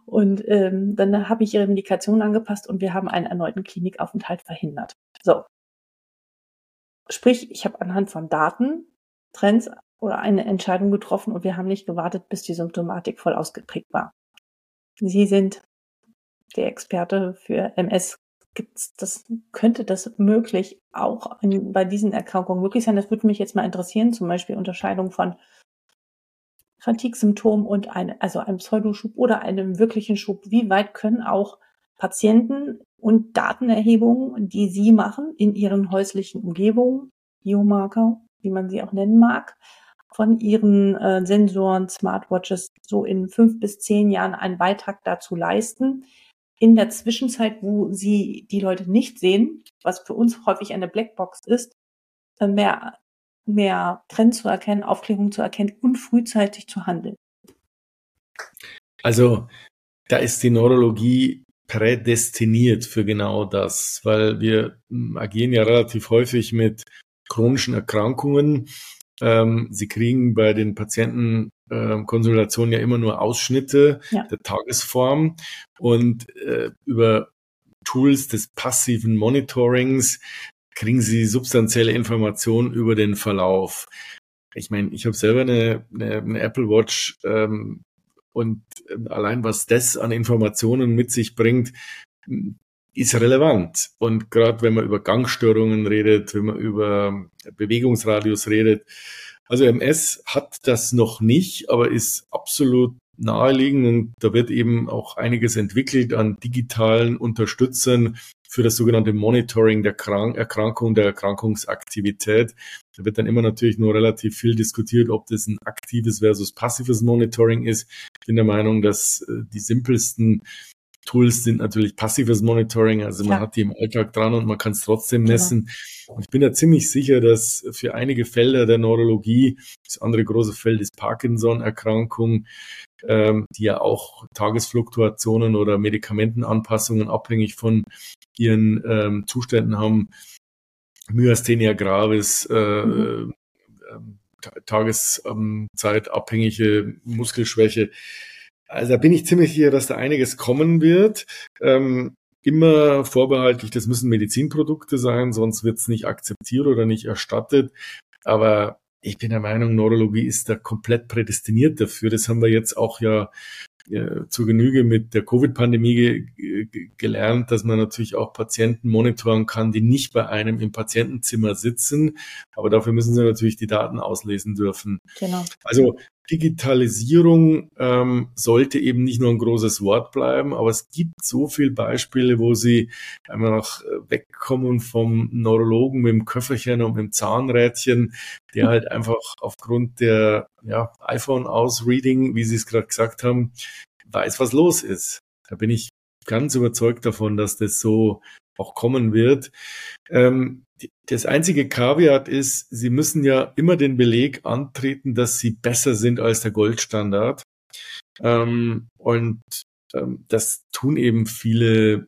Und ähm, dann habe ich ihre Medikation angepasst und wir haben einen erneuten Klinikaufenthalt verhindert. So. Sprich, ich habe anhand von Daten, Trends oder eine Entscheidung getroffen und wir haben nicht gewartet, bis die Symptomatik voll ausgeprägt war. Sie sind der Experte für MS gibt's das, könnte das möglich auch in, bei diesen Erkrankungen möglich sein? Das würde mich jetzt mal interessieren, zum Beispiel Unterscheidung von Fatigue-Symptom und ein, also einem Pseudoschub oder einem wirklichen Schub. Wie weit können auch Patienten und Datenerhebungen, die sie machen in ihren häuslichen Umgebungen, Biomarker, wie man sie auch nennen mag, von ihren äh, Sensoren, Smartwatches so in fünf bis zehn Jahren einen Beitrag dazu leisten, in der Zwischenzeit, wo sie die Leute nicht sehen, was für uns häufig eine Blackbox ist, mehr, mehr Trends zu erkennen, Aufklärung zu erkennen und frühzeitig zu handeln. Also da ist die Neurologie prädestiniert für genau das, weil wir hm, agieren ja relativ häufig mit chronischen Erkrankungen. Ähm, sie kriegen bei den Patienten äh, Konsultation ja immer nur Ausschnitte ja. der Tagesform und äh, über Tools des passiven Monitorings kriegen Sie substanzielle Informationen über den Verlauf. Ich meine, ich habe selber eine, eine, eine, Apple Watch ähm, und ähm, allein was das an Informationen mit sich bringt, ist relevant. Und gerade wenn man über Gangstörungen redet, wenn man über Bewegungsradius redet, also MS hat das noch nicht, aber ist absolut naheliegend und da wird eben auch einiges entwickelt an digitalen Unterstützern für das sogenannte Monitoring der Krank Erkrankung, der Erkrankungsaktivität. Da wird dann immer natürlich nur relativ viel diskutiert, ob das ein aktives versus passives Monitoring ist. Ich bin der Meinung, dass äh, die simpelsten Tools sind natürlich passives Monitoring, also man ja. hat die im Alltag dran und man kann es trotzdem genau. messen. Genau. Und ich bin da ziemlich sicher, dass für einige Felder der Neurologie, das andere große Feld ist Parkinson-Erkrankung, ähm, die ja auch Tagesfluktuationen oder Medikamentenanpassungen abhängig von ihren ähm, Zuständen haben, Myasthenia gravis, äh, mhm. äh, Tageszeitabhängige Muskelschwäche, also da bin ich ziemlich sicher, dass da einiges kommen wird. Ähm, immer vorbehaltlich, das müssen Medizinprodukte sein, sonst wird es nicht akzeptiert oder nicht erstattet. Aber ich bin der Meinung, Neurologie ist da komplett prädestiniert dafür. Das haben wir jetzt auch ja äh, zur Genüge mit der Covid-Pandemie ge gelernt, dass man natürlich auch Patienten monitoren kann, die nicht bei einem im Patientenzimmer sitzen. Aber dafür müssen sie natürlich die Daten auslesen dürfen. Genau. Also Digitalisierung ähm, sollte eben nicht nur ein großes Wort bleiben, aber es gibt so viele Beispiele, wo sie einfach äh, wegkommen vom Neurologen mit dem Köfferchen und mit dem Zahnrädchen, der halt einfach aufgrund der ja, iPhone-Ausreading, wie Sie es gerade gesagt haben, weiß, was los ist. Da bin ich ganz überzeugt davon, dass das so auch kommen wird. Ähm, das einzige Kaviat ist, Sie müssen ja immer den Beleg antreten, dass Sie besser sind als der Goldstandard. Ähm, und ähm, das tun eben viele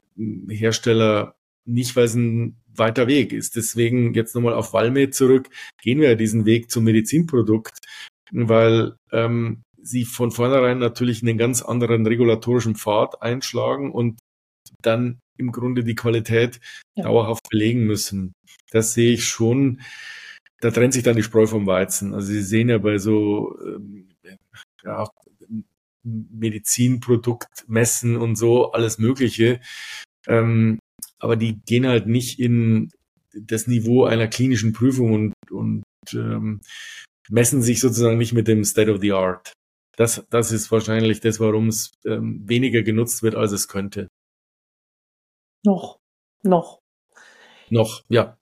Hersteller nicht, weil es ein weiter Weg ist. Deswegen jetzt nochmal auf Valmet zurück, gehen wir diesen Weg zum Medizinprodukt, weil ähm, sie von vornherein natürlich einen ganz anderen regulatorischen Pfad einschlagen und dann im Grunde die Qualität ja. dauerhaft belegen müssen. Das sehe ich schon. Da trennt sich dann die Spreu vom Weizen. Also Sie sehen ja bei so ähm, ja, Medizinproduktmessen und so alles Mögliche. Ähm, aber die gehen halt nicht in das Niveau einer klinischen Prüfung und, und ähm, messen sich sozusagen nicht mit dem State of the Art. Das, das ist wahrscheinlich das, warum es ähm, weniger genutzt wird, als es könnte. Noch. Noch. Noch, ja.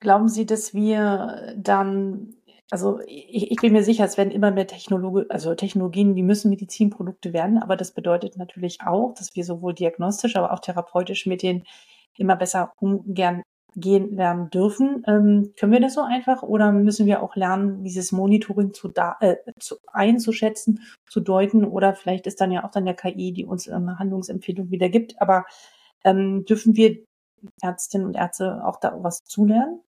Glauben Sie, dass wir dann, also ich, ich bin mir sicher, es werden immer mehr Technologie, also Technologien, die müssen Medizinprodukte werden, aber das bedeutet natürlich auch, dass wir sowohl diagnostisch, aber auch therapeutisch mit denen immer besser umgehen gehen lernen dürfen. Ähm, können wir das so einfach oder müssen wir auch lernen, dieses Monitoring zu, da, äh, zu einzuschätzen, zu deuten oder vielleicht ist dann ja auch dann der KI, die uns eine Handlungsempfehlung wieder gibt, aber ähm, dürfen wir Ärztinnen und Ärzte auch da was zulernen?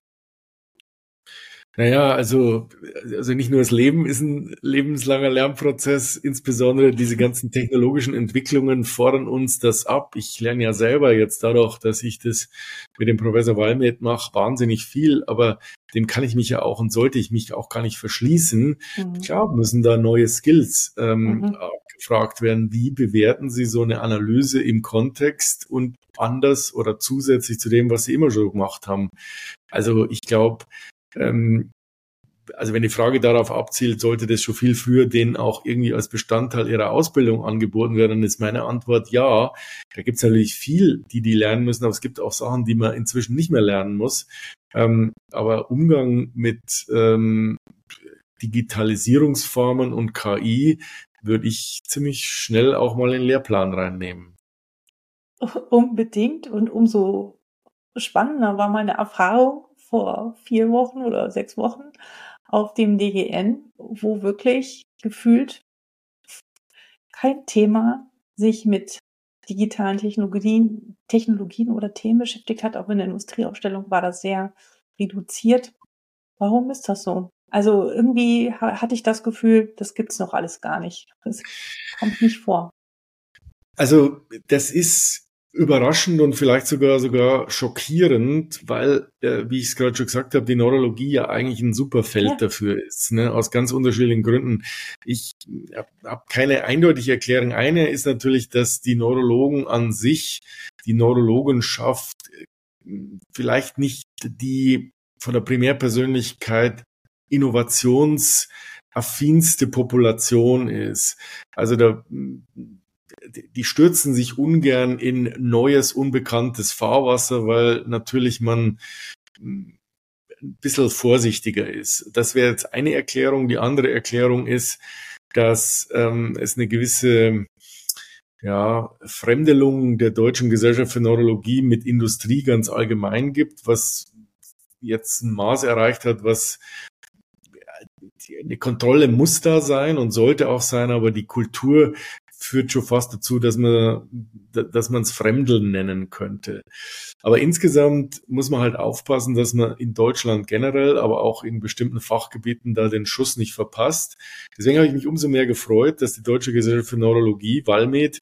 Naja, also, also nicht nur das Leben ist ein lebenslanger Lernprozess, insbesondere diese ganzen technologischen Entwicklungen fordern uns das ab. Ich lerne ja selber jetzt dadurch, dass ich das mit dem Professor Walmet mache, wahnsinnig viel, aber dem kann ich mich ja auch und sollte ich mich auch gar nicht verschließen. Mhm. Klar müssen da neue Skills ähm, mhm. gefragt werden. Wie bewerten Sie so eine Analyse im Kontext und anders oder zusätzlich zu dem, was Sie immer schon gemacht haben? Also ich glaube, ähm, also wenn die Frage darauf abzielt, sollte das schon viel früher denen auch irgendwie als Bestandteil ihrer Ausbildung angeboten werden, dann ist meine Antwort ja. Da gibt es natürlich viel, die die lernen müssen, aber es gibt auch Sachen, die man inzwischen nicht mehr lernen muss. Ähm, aber Umgang mit ähm, Digitalisierungsformen und KI würde ich ziemlich schnell auch mal in den Lehrplan reinnehmen. Unbedingt und umso spannender war meine Erfahrung vor vier Wochen oder sechs Wochen auf dem DGN, wo wirklich gefühlt kein Thema sich mit digitalen Technologien, Technologien oder Themen beschäftigt hat. Auch in der Industrieaufstellung war das sehr reduziert. Warum ist das so? Also irgendwie hatte ich das Gefühl, das gibt's noch alles gar nicht. Das kommt nicht vor. Also das ist überraschend und vielleicht sogar sogar schockierend, weil, äh, wie ich es gerade schon gesagt habe, die Neurologie ja eigentlich ein super Feld ja. dafür ist, ne? aus ganz unterschiedlichen Gründen. Ich habe hab keine eindeutige Erklärung. Eine ist natürlich, dass die Neurologen an sich, die Neurologenschaft vielleicht nicht die von der Primärpersönlichkeit innovationsaffinste Population ist. Also da die stürzen sich ungern in neues, unbekanntes Fahrwasser, weil natürlich man ein bisschen vorsichtiger ist. Das wäre jetzt eine Erklärung. Die andere Erklärung ist, dass ähm, es eine gewisse ja, Fremdelung der Deutschen Gesellschaft für Neurologie mit Industrie ganz allgemein gibt, was jetzt ein Maß erreicht hat, was eine Kontrolle muss da sein und sollte auch sein, aber die Kultur führt schon fast dazu, dass man dass man es Fremdeln nennen könnte. Aber insgesamt muss man halt aufpassen, dass man in Deutschland generell, aber auch in bestimmten Fachgebieten da den Schuss nicht verpasst. Deswegen habe ich mich umso mehr gefreut, dass die Deutsche Gesellschaft für Neurologie, Valmed,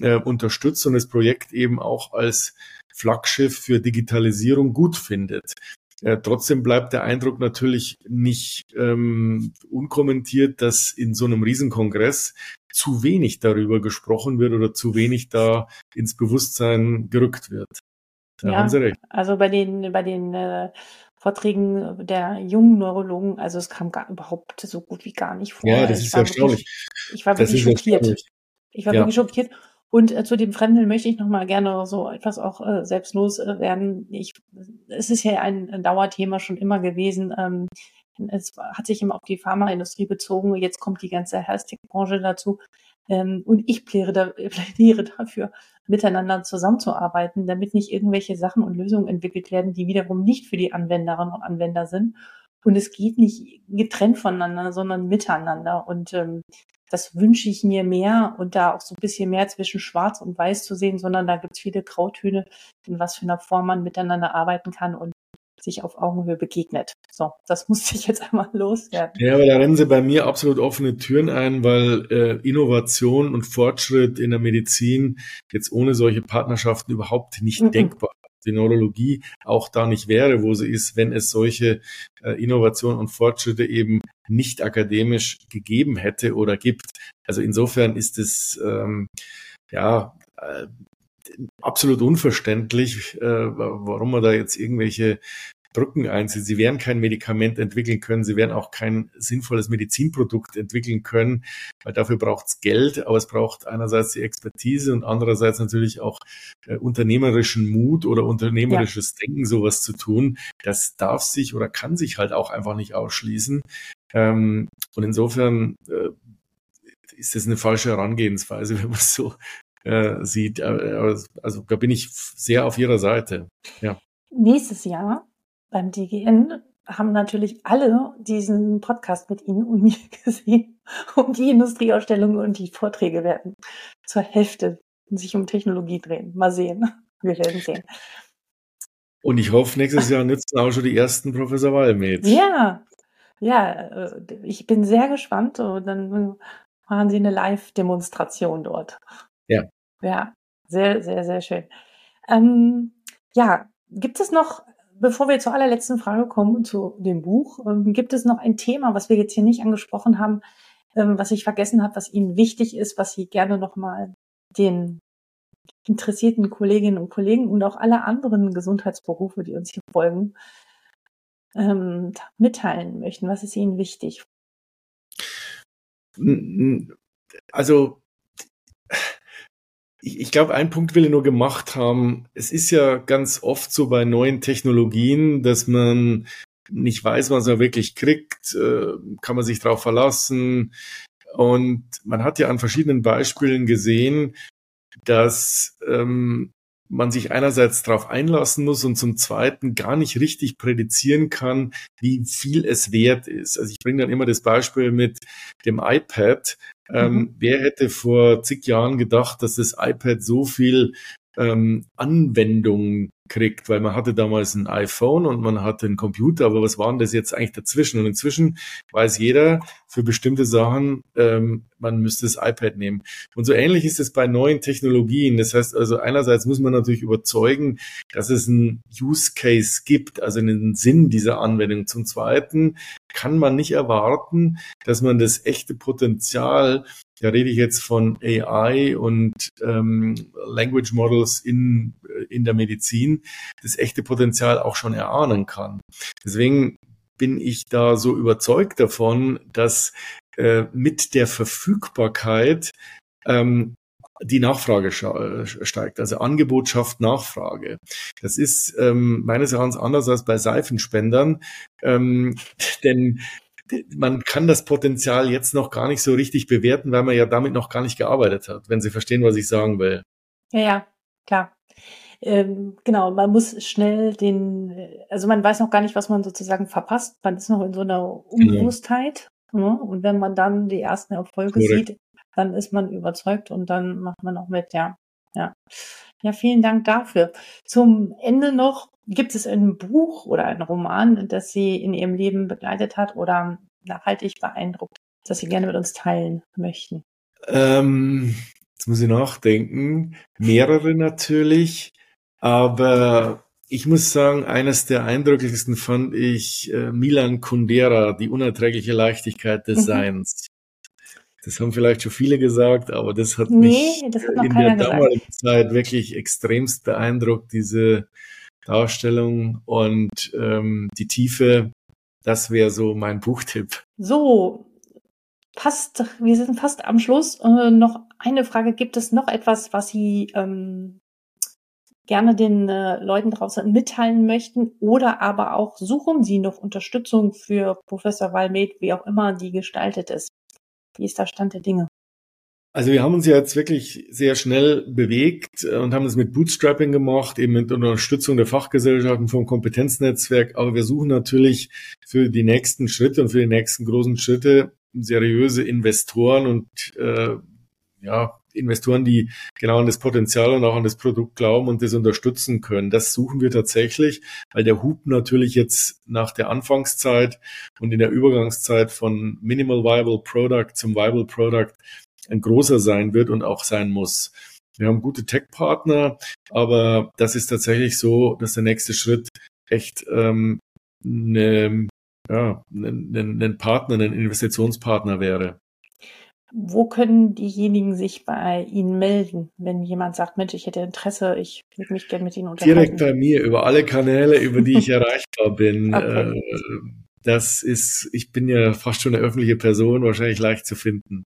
äh, unterstützt und das Projekt eben auch als Flaggschiff für Digitalisierung gut findet. Äh, trotzdem bleibt der Eindruck natürlich nicht ähm, unkommentiert, dass in so einem Riesenkongress zu wenig darüber gesprochen wird oder zu wenig da ins Bewusstsein gerückt wird. Da ja, haben Sie recht. Also bei den, bei den äh, Vorträgen der jungen Neurologen, also es kam gar, überhaupt so gut wie gar nicht vor. Ja, das ich ist erstaunlich. Wirklich, ich war das wirklich schockiert. Ich war ja. wirklich schockiert. Und äh, zu dem Fremden möchte ich noch mal gerne so etwas auch äh, selbstlos äh, werden. Ich, es ist ja ein, ein Dauerthema schon immer gewesen. Ähm, es hat sich immer auf die Pharmaindustrie bezogen. Jetzt kommt die ganze Health-Tech-Branche dazu. Ähm, und ich plädiere, da, *laughs* plädiere dafür, miteinander zusammenzuarbeiten, damit nicht irgendwelche Sachen und Lösungen entwickelt werden, die wiederum nicht für die Anwenderinnen und Anwender sind. Und es geht nicht getrennt voneinander, sondern miteinander. Und ähm, das wünsche ich mir mehr und da auch so ein bisschen mehr zwischen Schwarz und Weiß zu sehen, sondern da gibt es viele Grautöne, in was für einer Form man miteinander arbeiten kann. Und sich auf Augenhöhe begegnet. So, das *laughs* musste ich jetzt einmal loswerden. Ja, aber da rennen Sie bei mir absolut offene Türen ein, weil äh, Innovation und Fortschritt in der Medizin jetzt ohne solche Partnerschaften überhaupt nicht mhm. denkbar die Neurologie auch da nicht wäre, wo sie ist, wenn es solche äh, Innovationen und Fortschritte eben nicht akademisch gegeben hätte oder gibt. Also insofern ist es ähm, ja äh, absolut unverständlich, äh, warum man da jetzt irgendwelche Brücken einzieht. Sie werden kein Medikament entwickeln können, sie werden auch kein sinnvolles Medizinprodukt entwickeln können, weil dafür braucht es Geld, aber es braucht einerseits die Expertise und andererseits natürlich auch äh, unternehmerischen Mut oder unternehmerisches ja. Denken, sowas zu tun. Das darf sich oder kann sich halt auch einfach nicht ausschließen. Ähm, und insofern äh, ist das eine falsche Herangehensweise, *laughs* wenn man es so äh, sieht. Äh, also da bin ich sehr auf Ihrer Seite. Ja. Nächstes Jahr beim DGN haben natürlich alle diesen Podcast mit Ihnen und *laughs* mir gesehen. Und die Industrieausstellungen und die Vorträge werden zur Hälfte sich um Technologie drehen. Mal sehen. Wir werden sehen. Und ich hoffe, nächstes Jahr nützen auch schon die ersten Professor Wallmates. Ja, ja, äh, ich bin sehr gespannt. Und dann machen Sie eine Live-Demonstration dort. Ja. Ja, sehr, sehr, sehr schön. Ähm, ja, gibt es noch bevor wir zur allerletzten Frage kommen, zu dem Buch, ähm, gibt es noch ein Thema, was wir jetzt hier nicht angesprochen haben, ähm, was ich vergessen habe, was Ihnen wichtig ist, was Sie gerne nochmal den interessierten Kolleginnen und Kollegen und auch alle anderen Gesundheitsberufe, die uns hier folgen, ähm, mitteilen möchten? Was ist Ihnen wichtig? Also ich, ich glaube, ein Punkt will ich nur gemacht haben. Es ist ja ganz oft so bei neuen Technologien, dass man nicht weiß, was man wirklich kriegt, äh, kann man sich darauf verlassen. Und man hat ja an verschiedenen Beispielen gesehen, dass ähm, man sich einerseits darauf einlassen muss und zum Zweiten gar nicht richtig prädizieren kann, wie viel es wert ist. Also ich bringe dann immer das Beispiel mit dem iPad. Ähm, mhm. wer hätte vor zig Jahren gedacht, dass das iPad so viel ähm, Anwendung kriegt, weil man hatte damals ein iPhone und man hatte einen Computer, aber was waren das jetzt eigentlich dazwischen? Und inzwischen weiß jeder für bestimmte Sachen, ähm, man müsste das iPad nehmen. Und so ähnlich ist es bei neuen Technologien. Das heißt also, einerseits muss man natürlich überzeugen, dass es einen Use Case gibt, also einen Sinn dieser Anwendung. Zum Zweiten kann man nicht erwarten, dass man das echte Potenzial da rede ich jetzt von AI und ähm, Language Models in, in der Medizin, das echte Potenzial auch schon erahnen kann. Deswegen bin ich da so überzeugt davon, dass äh, mit der Verfügbarkeit ähm, die Nachfrage äh, steigt. Also Angebot schafft Nachfrage. Das ist ähm, meines Erachtens anders als bei Seifenspendern, ähm, *laughs* denn man kann das Potenzial jetzt noch gar nicht so richtig bewerten, weil man ja damit noch gar nicht gearbeitet hat, wenn Sie verstehen, was ich sagen will. Ja, ja, klar. Ähm, genau, man muss schnell den, also man weiß noch gar nicht, was man sozusagen verpasst. Man ist noch in so einer genau. Unbewusstheit. Genau. Ne? Und wenn man dann die ersten Erfolge Korrekt. sieht, dann ist man überzeugt und dann macht man auch mit, ja. Ja. Ja, vielen Dank dafür. Zum Ende noch, gibt es ein Buch oder ein Roman, das Sie in Ihrem Leben begleitet hat oder nachhaltig beeindruckt, das Sie gerne mit uns teilen möchten? Ähm, jetzt muss ich nachdenken. Mehrere natürlich, aber ich muss sagen, eines der eindrücklichsten fand ich äh, Milan Kundera, die unerträgliche Leichtigkeit des mhm. Seins. Das haben vielleicht schon viele gesagt, aber das hat nee, mich das hat in der damaligen gesagt. Zeit wirklich extremst beeindruckt, diese Darstellung und ähm, die Tiefe. Das wäre so mein Buchtipp. So, fast, wir sind fast am Schluss. Äh, noch eine Frage. Gibt es noch etwas, was Sie ähm, gerne den äh, Leuten draußen mitteilen möchten oder aber auch suchen Sie noch Unterstützung für Professor Walmed, wie auch immer die gestaltet ist? Wie ist der Stand der Dinge? Also wir haben uns jetzt wirklich sehr schnell bewegt und haben es mit Bootstrapping gemacht, eben mit Unterstützung der Fachgesellschaften vom Kompetenznetzwerk. Aber wir suchen natürlich für die nächsten Schritte und für die nächsten großen Schritte seriöse Investoren und äh, ja, Investoren, die genau an das Potenzial und auch an das Produkt glauben und das unterstützen können. Das suchen wir tatsächlich, weil der Hub natürlich jetzt nach der Anfangszeit und in der Übergangszeit von Minimal Viable Product zum Viable Product ein großer sein wird und auch sein muss. Wir haben gute Tech-Partner, aber das ist tatsächlich so, dass der nächste Schritt echt ähm, ne, ja, ein, ein Partner, ein Investitionspartner wäre. Wo können diejenigen sich bei Ihnen melden, wenn jemand sagt, Mensch, ich hätte Interesse, ich würde mich gerne mit Ihnen unterhalten? Direkt bei mir, über alle Kanäle, über die ich *laughs* erreichbar bin. Okay. Äh, das ist, ich bin ja fast schon eine öffentliche Person, wahrscheinlich leicht zu finden.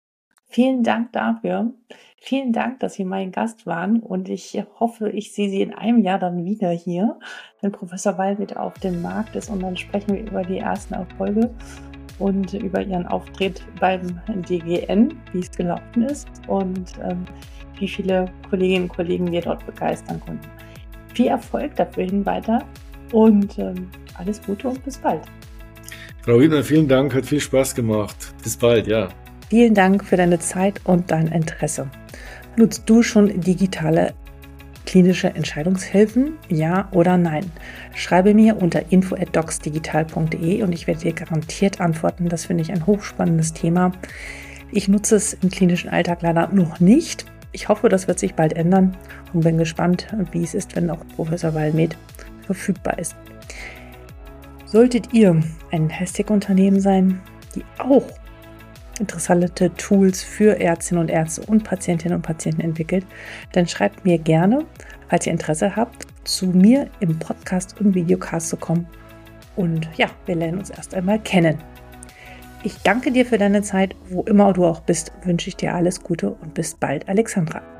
Vielen Dank dafür. Vielen Dank, dass Sie mein Gast waren und ich hoffe, ich sehe Sie in einem Jahr dann wieder hier, wenn Professor Weil wieder auf dem Markt ist und dann sprechen wir über die ersten Erfolge und über ihren Auftritt beim DGN, wie es gelaufen ist und ähm, wie viele Kolleginnen und Kollegen wir dort begeistern konnten. Viel Erfolg dafür hin weiter und ähm, alles Gute und bis bald. Frau Wiedner, vielen Dank, hat viel Spaß gemacht. Bis bald, ja. Vielen Dank für deine Zeit und dein Interesse. Nutzt du schon digitale klinische Entscheidungshilfen? Ja oder nein? Schreibe mir unter info@docsdigital.de und ich werde dir garantiert antworten. Das finde ich ein hochspannendes Thema. Ich nutze es im klinischen Alltag leider noch nicht. Ich hoffe, das wird sich bald ändern und bin gespannt, wie es ist, wenn auch Professor Walmed verfügbar ist. Solltet ihr ein Hashtag-Unternehmen sein, die auch interessante Tools für Ärztinnen und Ärzte und Patientinnen und Patienten entwickelt, dann schreibt mir gerne, falls ihr Interesse habt, zu mir im Podcast und Videocast zu kommen. Und ja, wir lernen uns erst einmal kennen. Ich danke dir für deine Zeit. Wo immer du auch bist, wünsche ich dir alles Gute und bis bald, Alexandra.